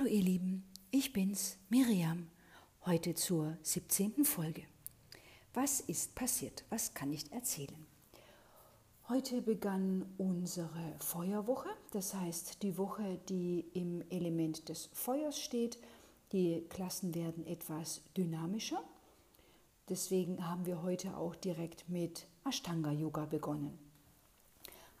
Hallo ihr Lieben, ich bin's, Miriam, heute zur 17. Folge. Was ist passiert? Was kann ich erzählen? Heute begann unsere Feuerwoche, das heißt die Woche, die im Element des Feuers steht. Die Klassen werden etwas dynamischer. Deswegen haben wir heute auch direkt mit Ashtanga Yoga begonnen.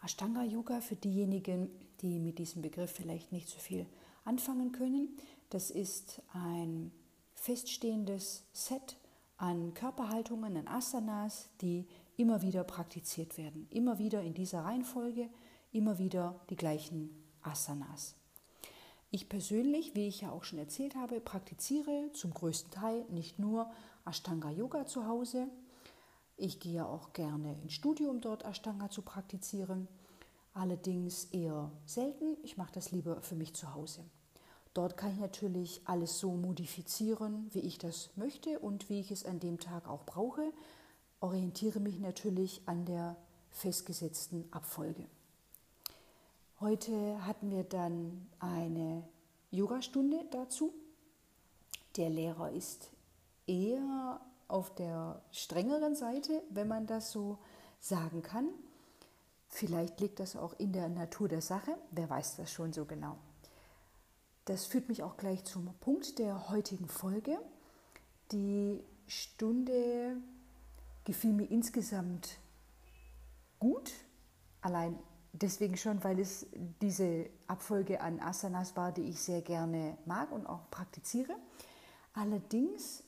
Ashtanga Yoga für diejenigen, die mit diesem Begriff vielleicht nicht so viel anfangen können. Das ist ein feststehendes Set an Körperhaltungen, an Asanas, die immer wieder praktiziert werden. Immer wieder in dieser Reihenfolge, immer wieder die gleichen Asanas. Ich persönlich, wie ich ja auch schon erzählt habe, praktiziere zum größten Teil nicht nur Ashtanga Yoga zu Hause. Ich gehe auch gerne ins Studio, um dort Ashtanga zu praktizieren. Allerdings eher selten. Ich mache das lieber für mich zu Hause. Dort kann ich natürlich alles so modifizieren, wie ich das möchte und wie ich es an dem Tag auch brauche. Orientiere mich natürlich an der festgesetzten Abfolge. Heute hatten wir dann eine Yogastunde dazu. Der Lehrer ist eher auf der strengeren Seite, wenn man das so sagen kann. Vielleicht liegt das auch in der Natur der Sache, wer weiß das schon so genau. Das führt mich auch gleich zum Punkt der heutigen Folge. Die Stunde gefiel mir insgesamt gut, allein deswegen schon, weil es diese Abfolge an Asanas war, die ich sehr gerne mag und auch praktiziere. Allerdings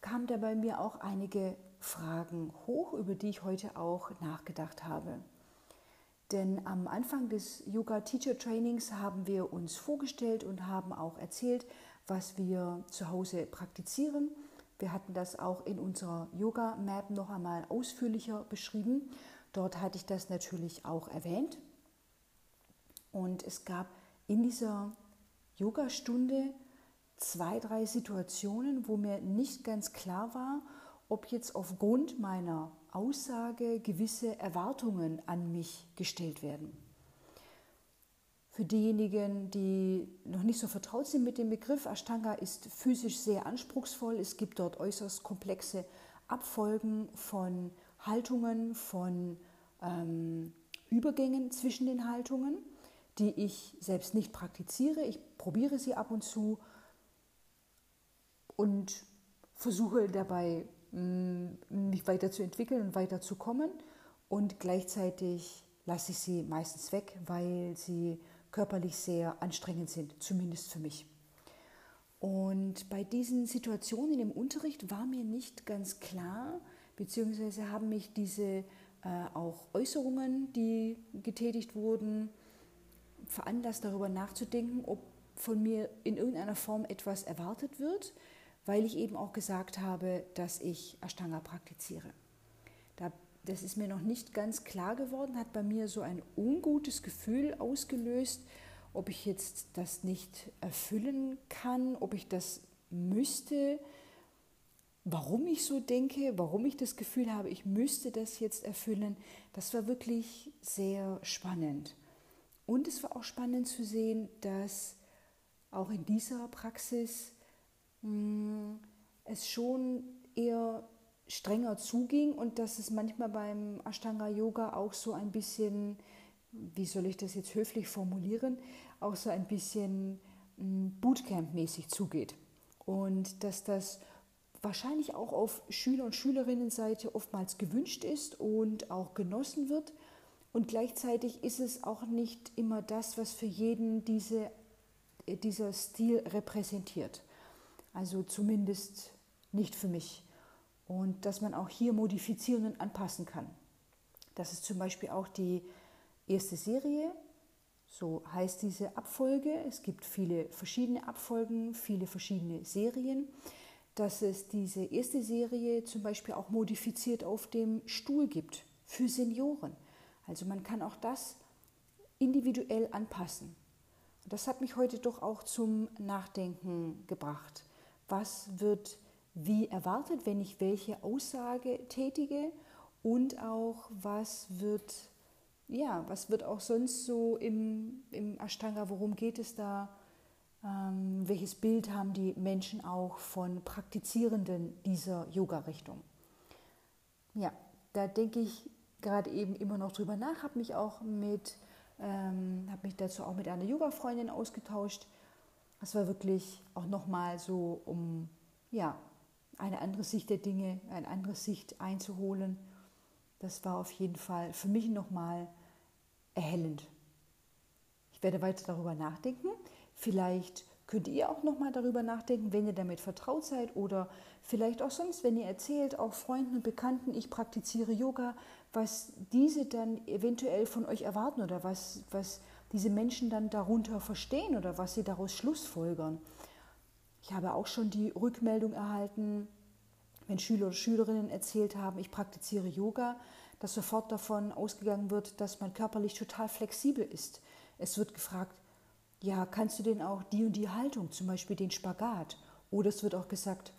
kamen da bei mir auch einige Fragen hoch, über die ich heute auch nachgedacht habe. Denn am Anfang des Yoga Teacher Trainings haben wir uns vorgestellt und haben auch erzählt, was wir zu Hause praktizieren. Wir hatten das auch in unserer Yoga Map noch einmal ausführlicher beschrieben. Dort hatte ich das natürlich auch erwähnt. Und es gab in dieser Yoga-Stunde zwei, drei Situationen, wo mir nicht ganz klar war, ob jetzt aufgrund meiner Aussage gewisse Erwartungen an mich gestellt werden. Für diejenigen, die noch nicht so vertraut sind mit dem Begriff, Ashtanga ist physisch sehr anspruchsvoll. Es gibt dort äußerst komplexe Abfolgen von Haltungen, von ähm, Übergängen zwischen den Haltungen, die ich selbst nicht praktiziere. Ich probiere sie ab und zu und versuche dabei mich weiterzuentwickeln und weiterzukommen. Und gleichzeitig lasse ich sie meistens weg, weil sie körperlich sehr anstrengend sind, zumindest für mich. Und bei diesen Situationen im Unterricht war mir nicht ganz klar, beziehungsweise haben mich diese äh, auch Äußerungen, die getätigt wurden, veranlasst darüber nachzudenken, ob von mir in irgendeiner Form etwas erwartet wird, weil ich eben auch gesagt habe, dass ich Ashtanga praktiziere. das ist mir noch nicht ganz klar geworden, hat bei mir so ein ungutes Gefühl ausgelöst, ob ich jetzt das nicht erfüllen kann, ob ich das müsste, warum ich so denke, warum ich das Gefühl habe, ich müsste das jetzt erfüllen. Das war wirklich sehr spannend. Und es war auch spannend zu sehen, dass auch in dieser Praxis hm, es schon eher strenger zuging und dass es manchmal beim Ashtanga Yoga auch so ein bisschen, wie soll ich das jetzt höflich formulieren, auch so ein bisschen hm, Bootcamp-mäßig zugeht. Und dass das wahrscheinlich auch auf Schüler- und Schülerinnenseite oftmals gewünscht ist und auch genossen wird. Und gleichzeitig ist es auch nicht immer das, was für jeden diese, dieser Stil repräsentiert. Also zumindest nicht für mich. Und dass man auch hier modifizieren und anpassen kann. Das ist zum Beispiel auch die erste Serie, so heißt diese Abfolge. Es gibt viele verschiedene Abfolgen, viele verschiedene Serien. Dass es diese erste Serie zum Beispiel auch modifiziert auf dem Stuhl gibt für Senioren. Also man kann auch das individuell anpassen. das hat mich heute doch auch zum Nachdenken gebracht was wird wie erwartet, wenn ich welche Aussage tätige und auch was wird, ja, was wird auch sonst so im, im Ashtanga, worum geht es da Ähm, welches Bild haben die Menschen auch von Praktizierenden dieser Yoga-Richtung? Ja, da denke ich gerade eben immer noch drüber nach, habe mich auch mit, ähm, habe mich dazu auch mit einer Yoga-Freundin ausgetauscht. Es war wirklich auch nochmal so, um ja, eine andere Sicht der Dinge, eine andere Sicht einzuholen. Das war auf jeden Fall für mich nochmal erhellend. Ich werde weiter darüber nachdenken. Vielleicht könnt ihr auch nochmal darüber nachdenken, wenn ihr damit vertraut seid oder vielleicht auch sonst, wenn ihr erzählt, auch Freunden und Bekannten, ich praktiziere Yoga, was diese dann eventuell von euch erwarten oder was, was diese Menschen dann darunter verstehen oder was sie daraus schlussfolgern. Ich habe auch schon die Rückmeldung erhalten, wenn Schüler oder Schülerinnen erzählt haben, ich praktiziere Yoga, dass sofort davon ausgegangen wird, dass man körperlich total flexibel ist. Es wird gefragt, ja, kannst du denn auch die und die Haltung, zum Beispiel den Spagat? Oder es wird auch gesagt,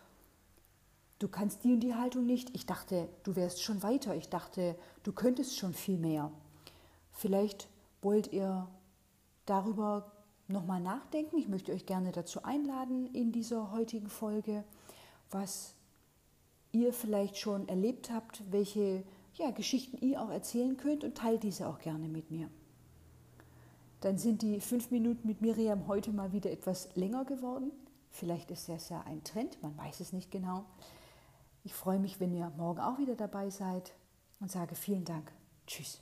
du kannst die und die Haltung nicht. Ich dachte, du wärst schon weiter. Ich dachte, du könntest schon viel mehr. Vielleicht wollt ihr darüber nochmal nachdenken. Ich möchte euch gerne dazu einladen in dieser heutigen Folge, was ihr vielleicht schon erlebt habt, welche ja, Geschichten ihr auch erzählen könnt und teilt diese auch gerne mit mir. Dann sind die fünf Minuten mit Miriam heute mal wieder etwas länger geworden. Vielleicht ist das ja ein Trend, man weiß es nicht genau. Ich freue mich, wenn ihr morgen auch wieder dabei seid und sage vielen Dank. Tschüss.